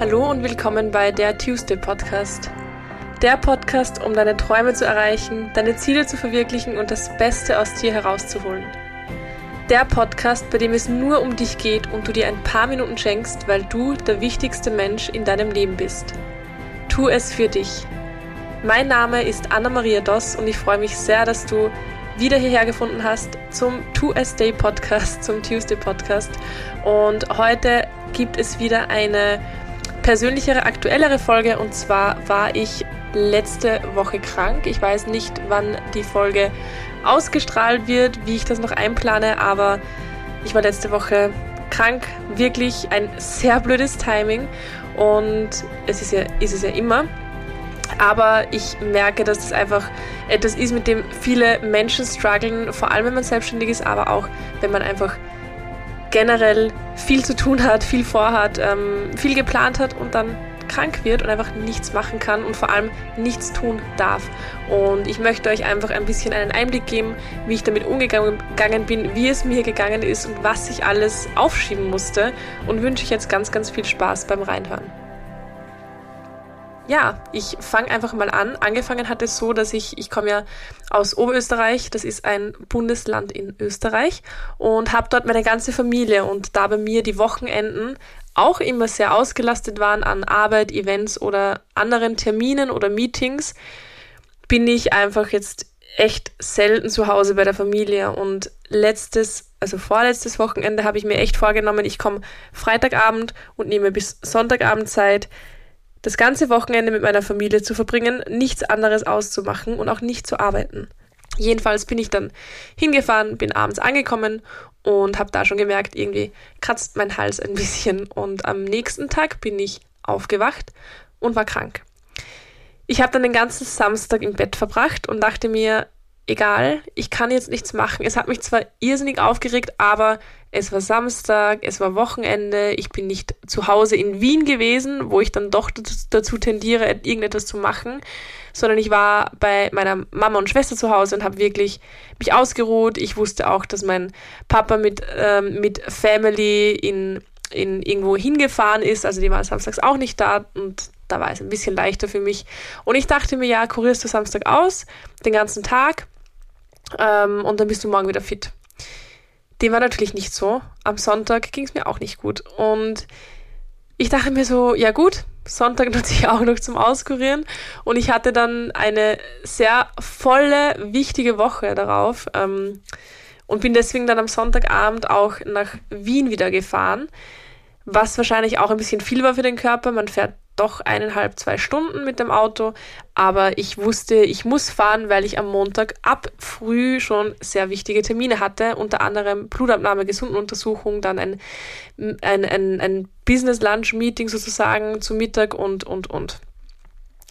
Hallo und willkommen bei der Tuesday Podcast. Der Podcast, um deine Träume zu erreichen, deine Ziele zu verwirklichen und das Beste aus dir herauszuholen. Der Podcast, bei dem es nur um dich geht und du dir ein paar Minuten schenkst, weil du der wichtigste Mensch in deinem Leben bist. Tu es für dich. Mein Name ist Anna-Maria Doss und ich freue mich sehr, dass du wieder hierher gefunden hast zum 2S Day Podcast, zum Tuesday Podcast. Und heute gibt es wieder eine persönlichere, aktuellere Folge. Und zwar war ich letzte Woche krank. Ich weiß nicht, wann die Folge ausgestrahlt wird, wie ich das noch einplane, aber ich war letzte Woche krank. Wirklich ein sehr blödes Timing. Und es ist ja, ist es ja immer. Aber ich merke, dass das einfach etwas ist, mit dem viele Menschen strugglen, vor allem wenn man selbstständig ist, aber auch wenn man einfach generell viel zu tun hat, viel vorhat, ähm, viel geplant hat und dann krank wird und einfach nichts machen kann und vor allem nichts tun darf. Und ich möchte euch einfach ein bisschen einen Einblick geben, wie ich damit umgegangen bin, wie es mir gegangen ist und was ich alles aufschieben musste und wünsche ich jetzt ganz, ganz viel Spaß beim Reinhören ja, ich fange einfach mal an. Angefangen hat es so, dass ich, ich komme ja aus Oberösterreich, das ist ein Bundesland in Österreich und habe dort meine ganze Familie. Und da bei mir die Wochenenden auch immer sehr ausgelastet waren an Arbeit, Events oder anderen Terminen oder Meetings, bin ich einfach jetzt echt selten zu Hause bei der Familie. Und letztes, also vorletztes Wochenende habe ich mir echt vorgenommen, ich komme Freitagabend und nehme bis Sonntagabend Zeit, das ganze Wochenende mit meiner Familie zu verbringen, nichts anderes auszumachen und auch nicht zu arbeiten. Jedenfalls bin ich dann hingefahren, bin abends angekommen und habe da schon gemerkt, irgendwie kratzt mein Hals ein bisschen. Und am nächsten Tag bin ich aufgewacht und war krank. Ich habe dann den ganzen Samstag im Bett verbracht und dachte mir, egal, ich kann jetzt nichts machen. Es hat mich zwar irrsinnig aufgeregt, aber es war Samstag, es war Wochenende, ich bin nicht zu Hause in Wien gewesen, wo ich dann doch dazu tendiere, irgendetwas zu machen, sondern ich war bei meiner Mama und Schwester zu Hause und habe wirklich mich ausgeruht. Ich wusste auch, dass mein Papa mit, ähm, mit Family in, in irgendwo hingefahren ist, also die waren samstags auch nicht da und da war es ein bisschen leichter für mich. Und ich dachte mir, ja, kurierst du Samstag aus, den ganzen Tag ähm, und dann bist du morgen wieder fit. Dem war natürlich nicht so. Am Sonntag ging es mir auch nicht gut. Und ich dachte mir so, ja gut, Sonntag nutze ich auch noch zum Auskurieren. Und ich hatte dann eine sehr volle, wichtige Woche darauf. Ähm, und bin deswegen dann am Sonntagabend auch nach Wien wieder gefahren. Was wahrscheinlich auch ein bisschen viel war für den Körper. Man fährt doch eineinhalb, zwei Stunden mit dem Auto. Aber ich wusste, ich muss fahren, weil ich am Montag ab früh schon sehr wichtige Termine hatte. Unter anderem Blutabnahme, Gesundenuntersuchung, dann ein, ein, ein, ein Business-Lunch-Meeting sozusagen zu Mittag und, und, und.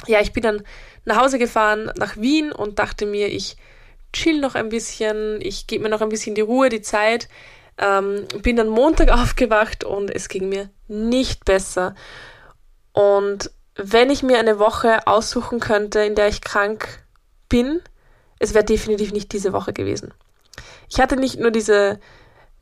Ja, ich bin dann nach Hause gefahren, nach Wien und dachte mir, ich chill noch ein bisschen, ich gebe mir noch ein bisschen die Ruhe, die Zeit. Ähm, bin dann Montag aufgewacht und es ging mir nicht besser. Und wenn ich mir eine Woche aussuchen könnte, in der ich krank bin, es wäre definitiv nicht diese Woche gewesen. Ich hatte nicht nur diese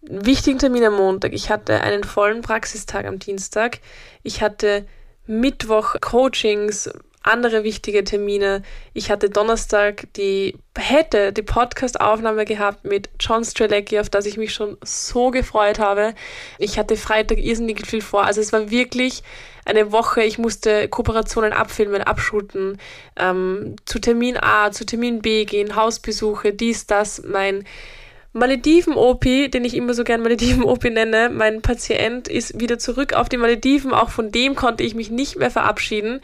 wichtigen Termine am Montag, ich hatte einen vollen Praxistag am Dienstag, ich hatte Mittwoch Coachings, andere wichtige Termine. Ich hatte Donnerstag die, hätte die Podcast-Aufnahme gehabt mit John Strelecki, auf das ich mich schon so gefreut habe. Ich hatte Freitag irrsinnig viel vor. Also es war wirklich eine Woche. Ich musste Kooperationen abfilmen, abschuten, ähm, zu Termin A, zu Termin B gehen, Hausbesuche, dies, das, mein Malediven-OP, den ich immer so gern Malediven-OP nenne, mein Patient ist wieder zurück auf die Malediven. Auch von dem konnte ich mich nicht mehr verabschieden.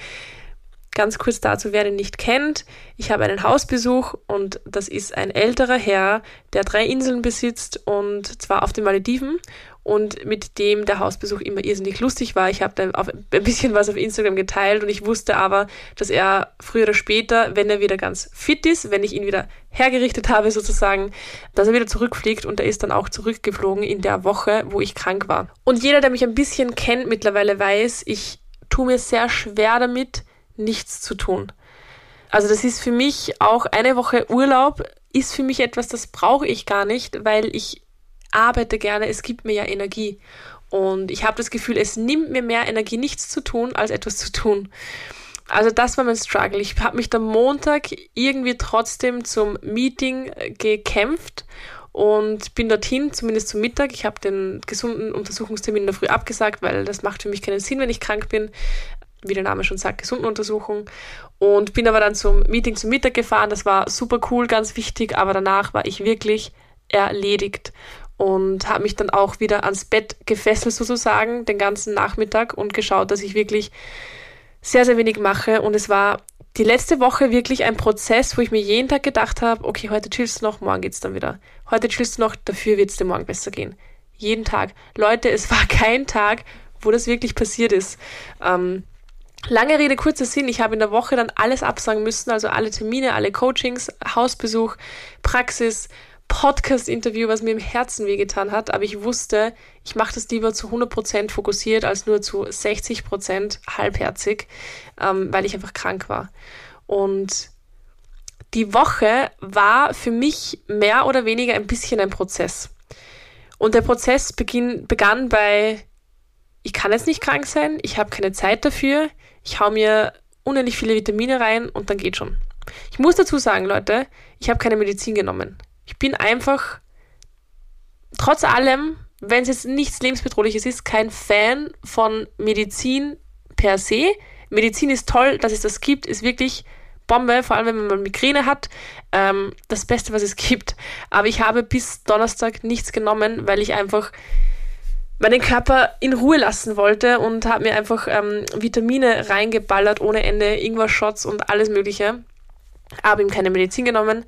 Ganz kurz dazu, wer den nicht kennt. Ich habe einen Hausbesuch und das ist ein älterer Herr, der drei Inseln besitzt und zwar auf den Malediven und mit dem der Hausbesuch immer irrsinnig lustig war. Ich habe da ein bisschen was auf Instagram geteilt und ich wusste aber, dass er früher oder später, wenn er wieder ganz fit ist, wenn ich ihn wieder hergerichtet habe sozusagen, dass er wieder zurückfliegt und er ist dann auch zurückgeflogen in der Woche, wo ich krank war. Und jeder, der mich ein bisschen kennt mittlerweile weiß, ich tue mir sehr schwer damit, nichts zu tun. Also das ist für mich auch eine Woche Urlaub ist für mich etwas, das brauche ich gar nicht, weil ich arbeite gerne, es gibt mir ja Energie. Und ich habe das Gefühl, es nimmt mir mehr Energie, nichts zu tun, als etwas zu tun. Also das war mein Struggle. Ich habe mich am Montag irgendwie trotzdem zum Meeting äh, gekämpft und bin dorthin, zumindest zum Mittag. Ich habe den gesunden Untersuchungstermin in der Früh abgesagt, weil das macht für mich keinen Sinn, wenn ich krank bin. Wie der Name schon sagt, gesunden Untersuchung. Und bin aber dann zum Meeting zum Mittag gefahren. Das war super cool, ganz wichtig, aber danach war ich wirklich erledigt und habe mich dann auch wieder ans Bett gefesselt sozusagen den ganzen Nachmittag und geschaut, dass ich wirklich sehr, sehr wenig mache. Und es war die letzte Woche wirklich ein Prozess, wo ich mir jeden Tag gedacht habe, okay, heute chillst du noch, morgen geht's dann wieder. Heute chillst du noch, dafür wird's dir morgen besser gehen. Jeden Tag. Leute, es war kein Tag, wo das wirklich passiert ist. Ähm, lange Rede, kurzer Sinn. Ich habe in der Woche dann alles absagen müssen, also alle Termine, alle Coachings, Hausbesuch, Praxis, Podcast-Interview, was mir im Herzen wehgetan hat, aber ich wusste, ich mache das lieber zu 100% fokussiert als nur zu 60% halbherzig, ähm, weil ich einfach krank war. Und die Woche war für mich mehr oder weniger ein bisschen ein Prozess. Und der Prozess beginn, begann bei, ich kann jetzt nicht krank sein, ich habe keine Zeit dafür, ich hau mir unendlich viele Vitamine rein und dann geht schon. Ich muss dazu sagen, Leute, ich habe keine Medizin genommen. Ich bin einfach, trotz allem, wenn es jetzt nichts lebensbedrohliches ist, kein Fan von Medizin per se. Medizin ist toll, dass es das gibt, ist wirklich Bombe, vor allem wenn man Migräne hat. Ähm, das Beste, was es gibt. Aber ich habe bis Donnerstag nichts genommen, weil ich einfach meinen Körper in Ruhe lassen wollte und habe mir einfach ähm, Vitamine reingeballert ohne Ende, Ingwer-Shots und alles Mögliche. Habe ihm keine Medizin genommen,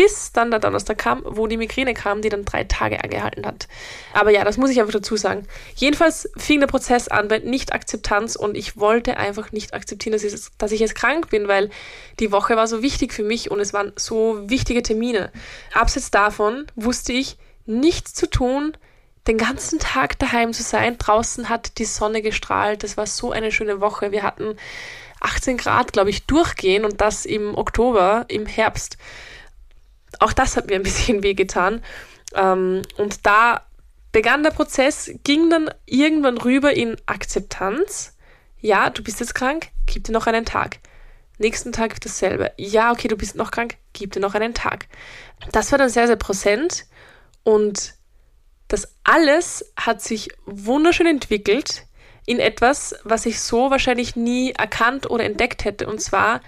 bis dann der Donnerstag kam, wo die Migräne kam, die dann drei Tage angehalten hat. Aber ja, das muss ich einfach dazu sagen. Jedenfalls fing der Prozess an bei Nicht-Akzeptanz und ich wollte einfach nicht akzeptieren, dass ich, dass ich jetzt krank bin, weil die Woche war so wichtig für mich und es waren so wichtige Termine. Abseits davon wusste ich, nichts zu tun, den ganzen Tag daheim zu sein. Draußen hat die Sonne gestrahlt. Das war so eine schöne Woche. Wir hatten 18 Grad, glaube ich, durchgehen und das im Oktober, im Herbst auch das hat mir ein bisschen wehgetan. Ähm, und da begann der Prozess, ging dann irgendwann rüber in Akzeptanz. Ja, du bist jetzt krank, gib dir noch einen Tag. Nächsten Tag dasselbe. Ja, okay, du bist noch krank, gib dir noch einen Tag. Das war dann sehr, sehr präsent und das alles hat sich wunderschön entwickelt in etwas, was ich so wahrscheinlich nie erkannt oder entdeckt hätte. Und zwar,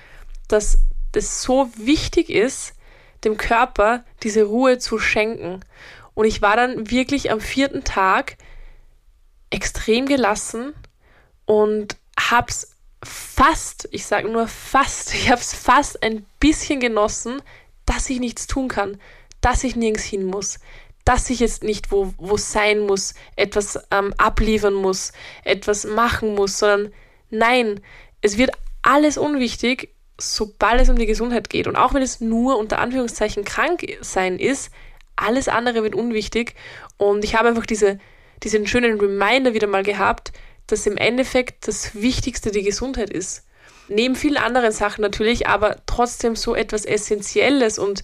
dass das so wichtig ist, dem Körper diese Ruhe zu schenken. Und ich war dann wirklich am vierten Tag extrem gelassen und hab's fast, ich sage nur fast, ich hab's fast ein bisschen genossen, dass ich nichts tun kann, dass ich nirgends hin muss, dass ich jetzt nicht wo, wo sein muss, etwas ähm, abliefern muss, etwas machen muss, sondern nein, es wird alles unwichtig sobald es um die Gesundheit geht und auch wenn es nur unter Anführungszeichen krank sein ist, alles andere wird unwichtig und ich habe einfach diese, diesen schönen Reminder wieder mal gehabt, dass im Endeffekt das Wichtigste die Gesundheit ist. Neben vielen anderen Sachen natürlich, aber trotzdem so etwas Essentielles und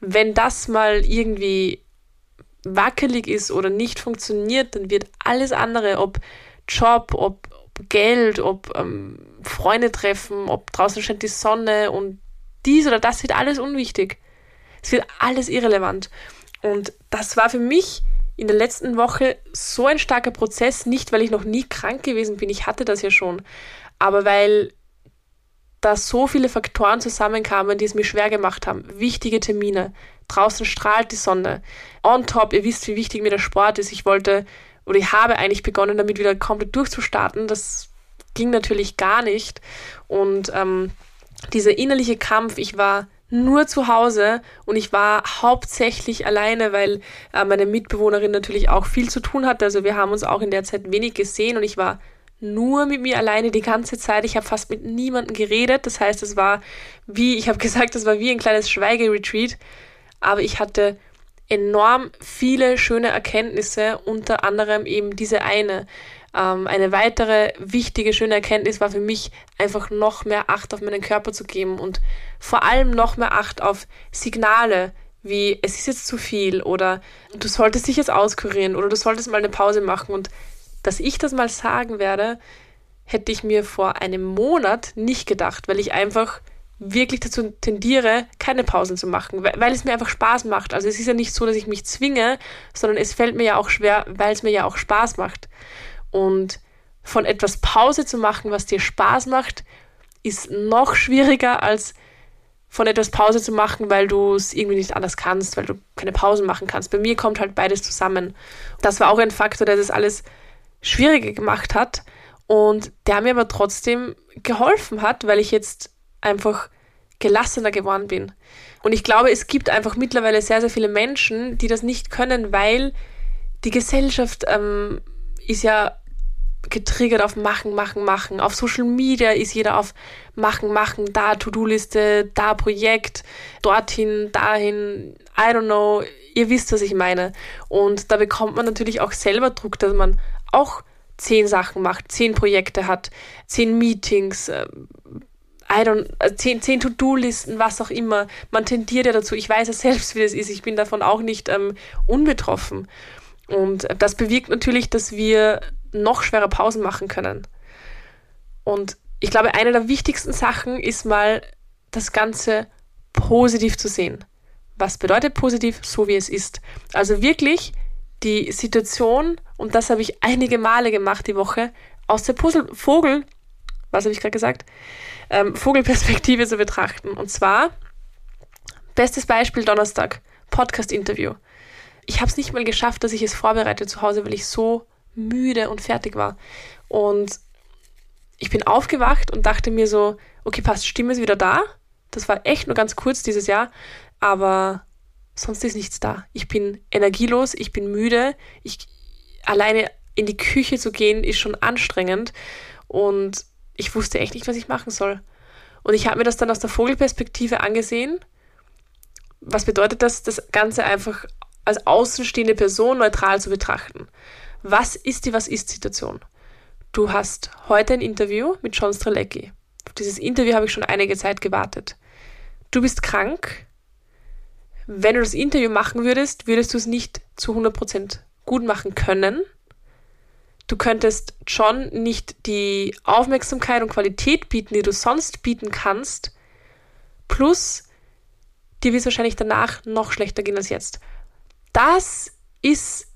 wenn das mal irgendwie wackelig ist oder nicht funktioniert, dann wird alles andere, ob Job, ob, Geld, ob ähm, Freunde treffen, ob draußen scheint die Sonne und dies oder das wird alles unwichtig. Es wird alles irrelevant. Und das war für mich in der letzten Woche so ein starker Prozess, nicht weil ich noch nie krank gewesen bin, ich hatte das ja schon, aber weil da so viele Faktoren zusammenkamen, die es mir schwer gemacht haben. Wichtige Termine, draußen strahlt die Sonne. On top, ihr wisst, wie wichtig mir der Sport ist. Ich wollte oder ich habe eigentlich begonnen, damit wieder komplett durchzustarten. Das ging natürlich gar nicht. Und ähm, dieser innerliche Kampf, ich war nur zu Hause und ich war hauptsächlich alleine, weil äh, meine Mitbewohnerin natürlich auch viel zu tun hatte. Also wir haben uns auch in der Zeit wenig gesehen und ich war nur mit mir alleine die ganze Zeit. Ich habe fast mit niemandem geredet. Das heißt, es war wie, ich habe gesagt, es war wie ein kleines Schweigeretreat. Aber ich hatte enorm viele schöne Erkenntnisse, unter anderem eben diese eine. Ähm, eine weitere wichtige, schöne Erkenntnis war für mich einfach noch mehr Acht auf meinen Körper zu geben und vor allem noch mehr Acht auf Signale, wie es ist jetzt zu viel oder du solltest dich jetzt auskurieren oder du solltest mal eine Pause machen und dass ich das mal sagen werde, hätte ich mir vor einem Monat nicht gedacht, weil ich einfach wirklich dazu tendiere, keine Pausen zu machen, weil es mir einfach Spaß macht. Also es ist ja nicht so, dass ich mich zwinge, sondern es fällt mir ja auch schwer, weil es mir ja auch Spaß macht. Und von etwas Pause zu machen, was dir Spaß macht, ist noch schwieriger als von etwas Pause zu machen, weil du es irgendwie nicht anders kannst, weil du keine Pausen machen kannst. Bei mir kommt halt beides zusammen. Das war auch ein Faktor, der das alles schwieriger gemacht hat und der mir aber trotzdem geholfen hat, weil ich jetzt einfach gelassener geworden bin. Und ich glaube, es gibt einfach mittlerweile sehr, sehr viele Menschen, die das nicht können, weil die Gesellschaft ähm, ist ja getriggert auf Machen, Machen, Machen. Auf Social Media ist jeder auf Machen, Machen, da To-Do-Liste, da Projekt, dorthin, dahin, I don't know. Ihr wisst, was ich meine. Und da bekommt man natürlich auch selber Druck, dass man auch zehn Sachen macht, zehn Projekte hat, zehn Meetings, äh, I don't, äh, zehn, zehn To-Do-Listen, was auch immer. Man tendiert ja dazu. Ich weiß ja selbst, wie das ist. Ich bin davon auch nicht ähm, unbetroffen. Und das bewirkt natürlich, dass wir noch schwerer Pausen machen können. Und ich glaube, eine der wichtigsten Sachen ist mal das Ganze positiv zu sehen. Was bedeutet positiv? So wie es ist. Also wirklich die Situation, und das habe ich einige Male gemacht die Woche, aus der Puzzle Vogel, was habe ich gerade gesagt, ähm, Vogelperspektive zu betrachten. Und zwar, bestes Beispiel Donnerstag, Podcast-Interview. Ich habe es nicht mal geschafft, dass ich es vorbereite zu Hause, weil ich so müde und fertig war. Und ich bin aufgewacht und dachte mir so, okay, passt, Stimme ist wieder da. Das war echt nur ganz kurz dieses Jahr, aber sonst ist nichts da. Ich bin energielos, ich bin müde. Ich alleine in die Küche zu gehen ist schon anstrengend und ich wusste echt nicht, was ich machen soll. Und ich habe mir das dann aus der Vogelperspektive angesehen. Was bedeutet das, das Ganze einfach als außenstehende Person neutral zu betrachten? Was ist die Was ist Situation? Du hast heute ein Interview mit John Strelecki. Auf dieses Interview habe ich schon einige Zeit gewartet. Du bist krank. Wenn du das Interview machen würdest, würdest du es nicht zu 100% gut machen können, Du könntest John nicht die Aufmerksamkeit und Qualität bieten, die du sonst bieten kannst. Plus, dir wird es wahrscheinlich danach noch schlechter gehen als jetzt. Das ist,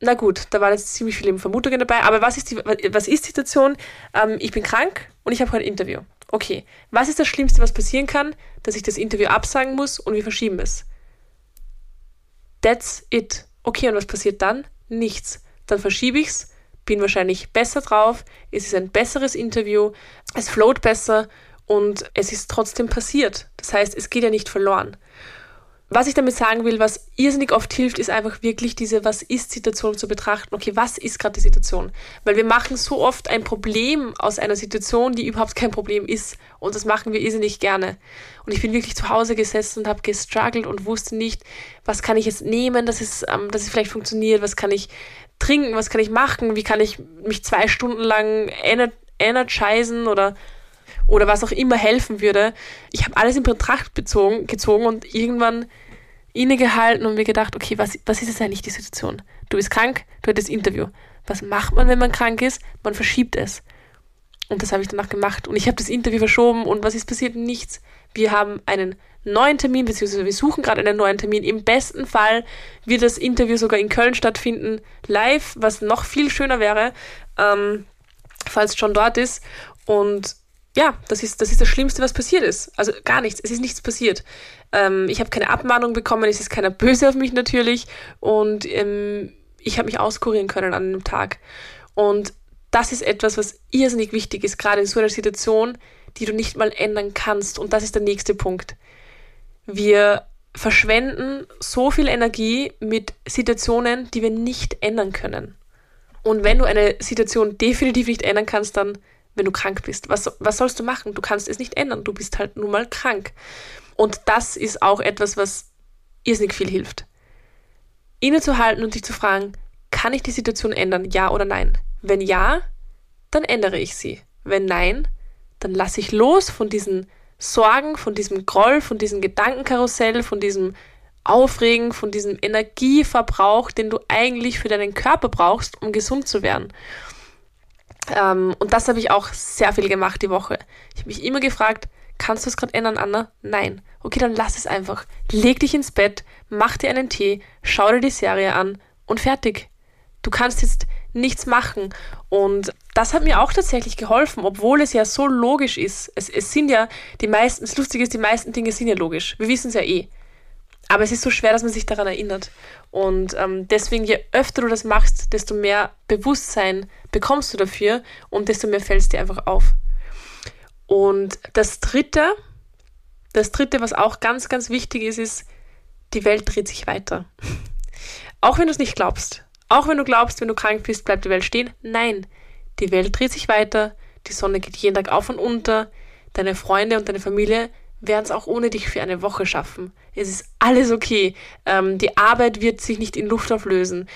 na gut, da waren jetzt ziemlich viele Vermutungen dabei, aber was ist die, was ist die Situation? Ähm, ich bin krank und ich habe heute ein Interview. Okay, was ist das Schlimmste, was passieren kann? Dass ich das Interview absagen muss und wir verschieben es. That's it. Okay, und was passiert dann? Nichts. Dann verschiebe ich es bin wahrscheinlich besser drauf, es ist ein besseres Interview, es float besser und es ist trotzdem passiert. Das heißt, es geht ja nicht verloren. Was ich damit sagen will, was irrsinnig oft hilft, ist einfach wirklich diese Was ist-Situation zu betrachten. Okay, was ist gerade die Situation? Weil wir machen so oft ein Problem aus einer Situation, die überhaupt kein Problem ist. Und das machen wir irrsinnig gerne. Und ich bin wirklich zu Hause gesessen und habe gestruggelt und wusste nicht, was kann ich jetzt nehmen, dass es, ähm, dass es vielleicht funktioniert, was kann ich trinken, was kann ich machen, wie kann ich mich zwei Stunden lang ener energisen oder, oder was auch immer helfen würde. Ich habe alles in Betracht bezogen, gezogen und irgendwann innegehalten und mir gedacht, okay, was, was ist jetzt eigentlich die Situation? Du bist krank, du hattest Interview. Was macht man, wenn man krank ist? Man verschiebt es. Und das habe ich danach gemacht. Und ich habe das Interview verschoben und was ist passiert? Nichts. Wir haben einen neuen Termin, beziehungsweise wir suchen gerade einen neuen Termin. Im besten Fall wird das Interview sogar in Köln stattfinden, live, was noch viel schöner wäre, ähm, falls John dort ist. Und ja, das ist, das ist das Schlimmste, was passiert ist. Also gar nichts, es ist nichts passiert. Ähm, ich habe keine Abmahnung bekommen, es ist keiner böse auf mich natürlich. Und ähm, ich habe mich auskurieren können an dem Tag. Und das ist etwas, was irrsinnig wichtig ist, gerade in so einer Situation, die du nicht mal ändern kannst. Und das ist der nächste Punkt. Wir verschwenden so viel Energie mit Situationen, die wir nicht ändern können. Und wenn du eine Situation definitiv nicht ändern kannst, dann, wenn du krank bist, was, was sollst du machen? Du kannst es nicht ändern. Du bist halt nun mal krank. Und das ist auch etwas, was irrsinnig viel hilft. Innezuhalten und dich zu fragen, kann ich die Situation ändern? Ja oder nein? Wenn ja, dann ändere ich sie. Wenn nein, dann lasse ich los von diesen Sorgen, von diesem Groll, von diesem Gedankenkarussell, von diesem Aufregen, von diesem Energieverbrauch, den du eigentlich für deinen Körper brauchst, um gesund zu werden. Ähm, und das habe ich auch sehr viel gemacht die Woche. Ich habe mich immer gefragt, kannst du es gerade ändern, Anna? Nein. Okay, dann lass es einfach. Leg dich ins Bett, mach dir einen Tee, schau dir die Serie an und fertig. Du kannst jetzt nichts machen. Und das hat mir auch tatsächlich geholfen, obwohl es ja so logisch ist. Es, es sind ja die meisten, das Lustige ist, die meisten Dinge sind ja logisch. Wir wissen es ja eh. Aber es ist so schwer, dass man sich daran erinnert. Und ähm, deswegen, je öfter du das machst, desto mehr Bewusstsein bekommst du dafür und desto mehr fällst dir einfach auf. Und das Dritte, das Dritte, was auch ganz, ganz wichtig ist, ist, die Welt dreht sich weiter. auch wenn du es nicht glaubst. Auch wenn du glaubst, wenn du krank bist, bleibt die Welt stehen. Nein, die Welt dreht sich weiter, die Sonne geht jeden Tag auf und unter, deine Freunde und deine Familie werden es auch ohne dich für eine Woche schaffen. Es ist alles okay. Ähm, die Arbeit wird sich nicht in Luft auflösen.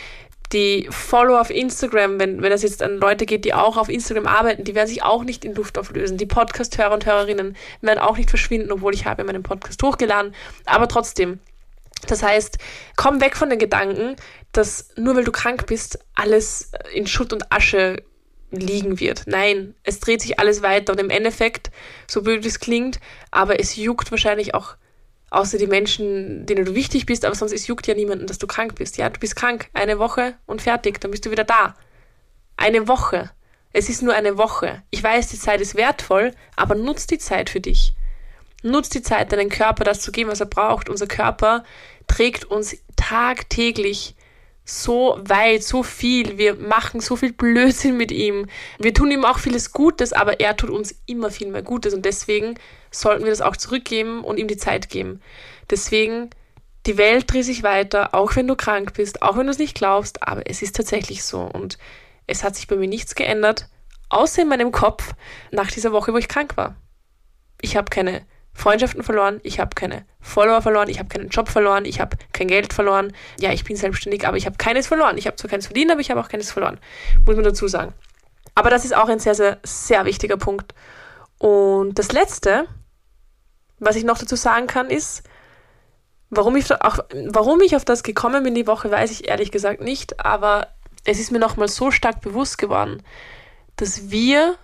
Die Follower auf Instagram, wenn, wenn das jetzt an Leute geht, die auch auf Instagram arbeiten, die werden sich auch nicht in Luft auflösen. Die Podcast-Hörer und Hörerinnen werden auch nicht verschwinden, obwohl ich habe meinen Podcast hochgeladen. Aber trotzdem, das heißt, komm weg von den Gedanken, dass nur weil du krank bist, alles in Schutt und Asche liegen wird. Nein, es dreht sich alles weiter und im Endeffekt, so blöd es klingt, aber es juckt wahrscheinlich auch außer die Menschen, denen du wichtig bist, aber sonst es juckt ja niemanden, dass du krank bist. Ja, du bist krank, eine Woche und fertig, dann bist du wieder da. Eine Woche. Es ist nur eine Woche. Ich weiß, die Zeit ist wertvoll, aber nutz die Zeit für dich. Nutz die Zeit, deinen Körper das zu geben, was er braucht. Unser Körper trägt uns tagtäglich so weit, so viel. Wir machen so viel Blödsinn mit ihm. Wir tun ihm auch vieles Gutes, aber er tut uns immer viel mehr Gutes und deswegen sollten wir das auch zurückgeben und ihm die Zeit geben. Deswegen, die Welt dreht sich weiter, auch wenn du krank bist, auch wenn du es nicht glaubst, aber es ist tatsächlich so und es hat sich bei mir nichts geändert, außer in meinem Kopf nach dieser Woche, wo ich krank war. Ich habe keine Freundschaften verloren, ich habe keine Follower verloren, ich habe keinen Job verloren, ich habe kein Geld verloren. Ja, ich bin selbstständig, aber ich habe keines verloren. Ich habe zwar keines verdient, aber ich habe auch keines verloren. Muss man dazu sagen. Aber das ist auch ein sehr, sehr, sehr wichtiger Punkt. Und das Letzte, was ich noch dazu sagen kann, ist, warum ich, auch, warum ich auf das gekommen bin die Woche, weiß ich ehrlich gesagt nicht, aber es ist mir nochmal so stark bewusst geworden, dass wir,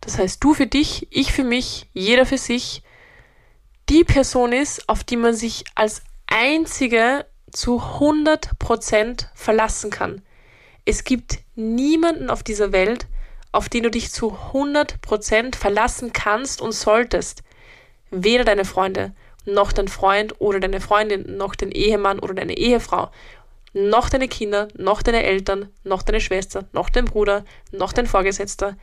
das heißt du für dich, ich für mich, jeder für sich, die Person ist, auf die man sich als einzige zu 100% verlassen kann. Es gibt niemanden auf dieser Welt, auf den du dich zu 100% verlassen kannst und solltest. Weder deine Freunde, noch dein Freund oder deine Freundin, noch dein Ehemann oder deine Ehefrau, noch deine Kinder, noch deine Eltern, noch deine Schwester, noch dein Bruder, noch dein Vorgesetzter.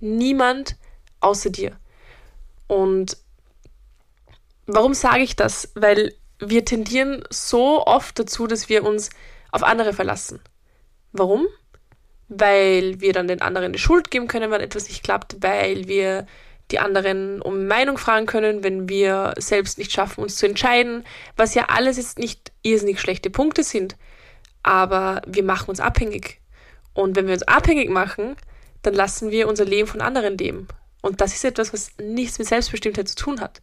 Niemand außer dir. Und Warum sage ich das? Weil wir tendieren so oft dazu, dass wir uns auf andere verlassen. Warum? Weil wir dann den anderen die Schuld geben können, wenn etwas nicht klappt, weil wir die anderen um Meinung fragen können, wenn wir selbst nicht schaffen, uns zu entscheiden, was ja alles jetzt nicht irrsinnig schlechte Punkte sind, aber wir machen uns abhängig. Und wenn wir uns abhängig machen, dann lassen wir unser Leben von anderen leben. Und das ist etwas, was nichts mit Selbstbestimmtheit zu tun hat.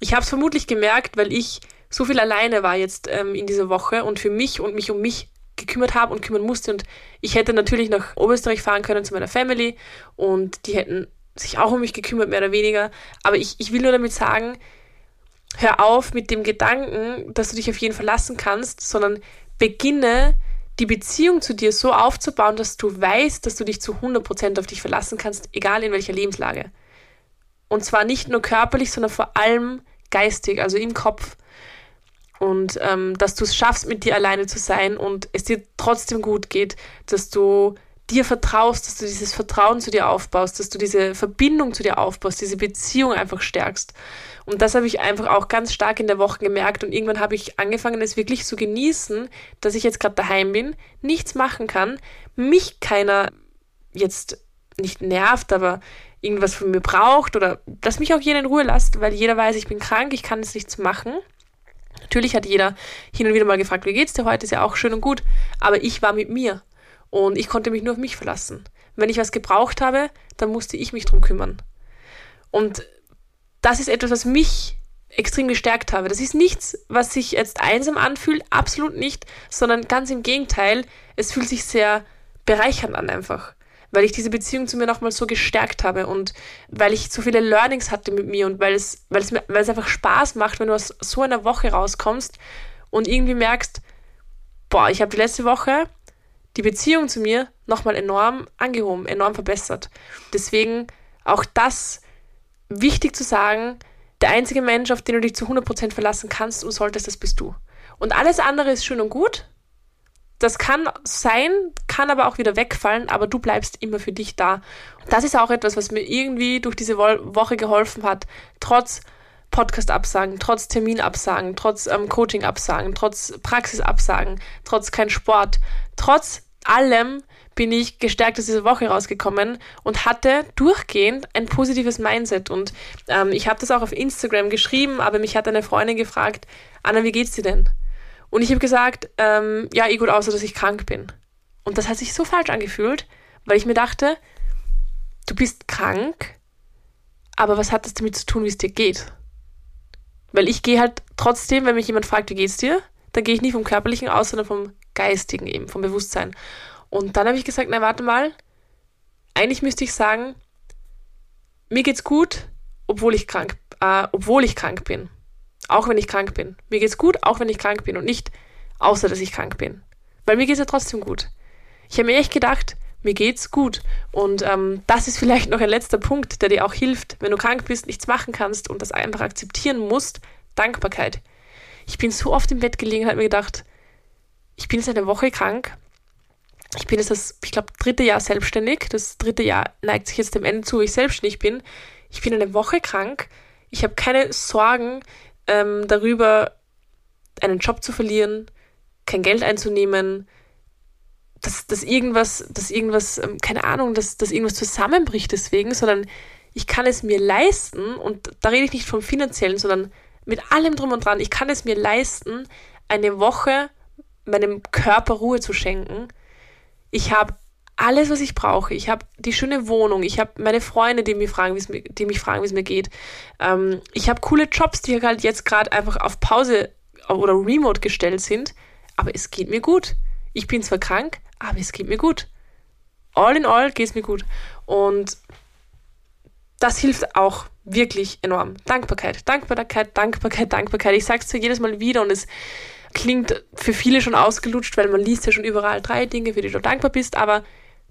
Ich habe es vermutlich gemerkt, weil ich so viel alleine war jetzt ähm, in dieser Woche und für mich und mich um mich gekümmert habe und kümmern musste. Und ich hätte natürlich nach Oberösterreich fahren können zu meiner Family und die hätten sich auch um mich gekümmert, mehr oder weniger. Aber ich, ich will nur damit sagen, hör auf mit dem Gedanken, dass du dich auf jeden verlassen kannst, sondern beginne die Beziehung zu dir so aufzubauen, dass du weißt, dass du dich zu 100% auf dich verlassen kannst, egal in welcher Lebenslage. Und zwar nicht nur körperlich, sondern vor allem geistig, also im Kopf. Und ähm, dass du es schaffst, mit dir alleine zu sein und es dir trotzdem gut geht, dass du dir vertraust, dass du dieses Vertrauen zu dir aufbaust, dass du diese Verbindung zu dir aufbaust, diese Beziehung einfach stärkst. Und das habe ich einfach auch ganz stark in der Woche gemerkt und irgendwann habe ich angefangen, es wirklich zu genießen, dass ich jetzt gerade daheim bin, nichts machen kann, mich keiner jetzt nicht nervt, aber irgendwas von mir braucht oder dass mich auch jeder in Ruhe lasst, weil jeder weiß, ich bin krank, ich kann es nichts machen. Natürlich hat jeder hin und wieder mal gefragt, wie geht's dir heute? Ist ja auch schön und gut, aber ich war mit mir und ich konnte mich nur auf mich verlassen. Wenn ich was gebraucht habe, dann musste ich mich drum kümmern. Und das ist etwas, was mich extrem gestärkt habe. Das ist nichts, was sich jetzt einsam anfühlt, absolut nicht, sondern ganz im Gegenteil, es fühlt sich sehr bereichernd an einfach, weil ich diese Beziehung zu mir nochmal so gestärkt habe und weil ich so viele Learnings hatte mit mir und weil es, weil es, weil es einfach Spaß macht, wenn du aus so einer Woche rauskommst und irgendwie merkst, boah, ich habe die letzte Woche die Beziehung zu mir nochmal enorm angehoben, enorm verbessert. Deswegen auch das wichtig zu sagen, der einzige Mensch, auf den du dich zu 100% verlassen kannst und solltest, das bist du. Und alles andere ist schön und gut. Das kann sein, kann aber auch wieder wegfallen, aber du bleibst immer für dich da. Das ist auch etwas, was mir irgendwie durch diese Woche geholfen hat, trotz Podcast-Absagen, trotz Terminabsagen, trotz ähm, Coaching-Absagen, trotz Praxis-Absagen, trotz kein Sport, trotz allem bin ich gestärkt aus dieser Woche rausgekommen und hatte durchgehend ein positives Mindset. Und ähm, ich habe das auch auf Instagram geschrieben, aber mich hat eine Freundin gefragt, Anna, wie geht's dir denn? Und ich habe gesagt, ähm, ja, eh gut, außer dass ich krank bin. Und das hat sich so falsch angefühlt, weil ich mir dachte, du bist krank, aber was hat das damit zu tun, wie es dir geht? Weil ich gehe halt trotzdem, wenn mich jemand fragt, wie geht's dir, dann gehe ich nicht vom Körperlichen aus, sondern vom Geistigen eben, vom Bewusstsein. Und dann habe ich gesagt, na warte mal, eigentlich müsste ich sagen, mir geht's gut, obwohl ich krank, äh, obwohl ich krank bin. Auch wenn ich krank bin. Mir geht's gut, auch wenn ich krank bin und nicht außer dass ich krank bin. Weil mir geht's ja trotzdem gut. Ich habe mir echt gedacht, mir geht's gut. Und ähm, das ist vielleicht noch ein letzter Punkt, der dir auch hilft, wenn du krank bist, nichts machen kannst und das einfach akzeptieren musst. Dankbarkeit. Ich bin so oft im Bett gelegen und habe mir gedacht, ich bin jetzt eine Woche krank. Ich bin jetzt das, ich glaube, dritte Jahr selbstständig. Das dritte Jahr neigt sich jetzt dem Ende zu, wo ich selbstständig bin. Ich bin eine Woche krank. Ich habe keine Sorgen ähm, darüber, einen Job zu verlieren, kein Geld einzunehmen, dass, dass irgendwas, dass irgendwas, ähm, keine Ahnung, dass, dass irgendwas zusammenbricht deswegen, sondern ich kann es mir leisten, und da rede ich nicht vom finanziellen, sondern mit allem drum und dran, ich kann es mir leisten, eine Woche meinem Körper Ruhe zu schenken. Ich habe alles, was ich brauche. Ich habe die schöne Wohnung. Ich habe meine Freunde, die mich fragen, mir, die mich fragen, wie es mir geht. Ähm, ich habe coole Jobs, die halt jetzt gerade einfach auf Pause oder Remote gestellt sind. Aber es geht mir gut. Ich bin zwar krank, aber es geht mir gut. All in all geht es mir gut. Und das hilft auch wirklich enorm. Dankbarkeit, Dankbarkeit, Dankbarkeit, Dankbarkeit. Ich sage es zwar jedes Mal wieder und es klingt für viele schon ausgelutscht, weil man liest ja schon überall drei Dinge, für die du dankbar bist, aber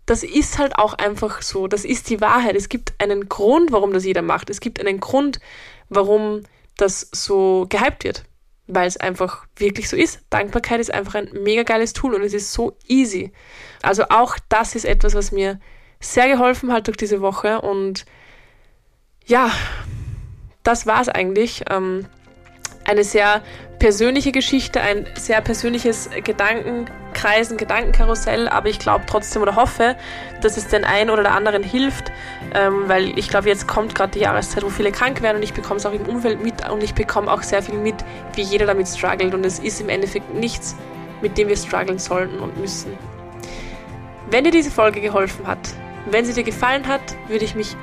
das ist halt auch einfach so. Das ist die Wahrheit. Es gibt einen Grund, warum das jeder macht. Es gibt einen Grund, warum das so gehypt wird. Weil es einfach wirklich so ist. Dankbarkeit ist einfach ein mega geiles Tool und es ist so easy. Also auch das ist etwas, was mir sehr geholfen hat durch diese Woche. Und ja, das war es eigentlich. Ähm, eine sehr persönliche Geschichte, ein sehr persönliches Gedankenkreisen, Gedankenkarussell, aber ich glaube trotzdem oder hoffe, dass es den einen oder der anderen hilft, ähm, weil ich glaube, jetzt kommt gerade die Jahreszeit, wo viele krank werden und ich bekomme es auch im Umfeld mit und ich bekomme auch sehr viel mit, wie jeder damit struggelt und es ist im Endeffekt nichts, mit dem wir strugglen sollten und müssen. Wenn dir diese Folge geholfen hat, wenn sie dir gefallen hat, würde ich mich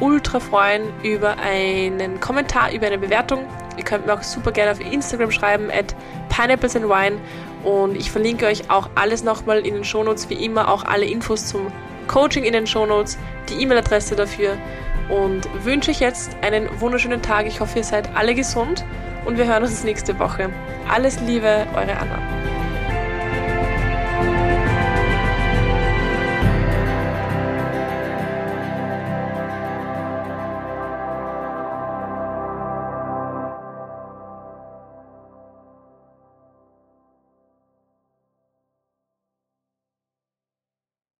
ultra freuen über einen Kommentar, über eine Bewertung. Ihr könnt mir auch super gerne auf Instagram schreiben, at pineapplesandwine. Und ich verlinke euch auch alles nochmal in den Shownotes, wie immer auch alle Infos zum Coaching in den Shownotes, die E-Mail-Adresse dafür. Und wünsche euch jetzt einen wunderschönen Tag. Ich hoffe, ihr seid alle gesund und wir hören uns nächste Woche. Alles Liebe, eure Anna.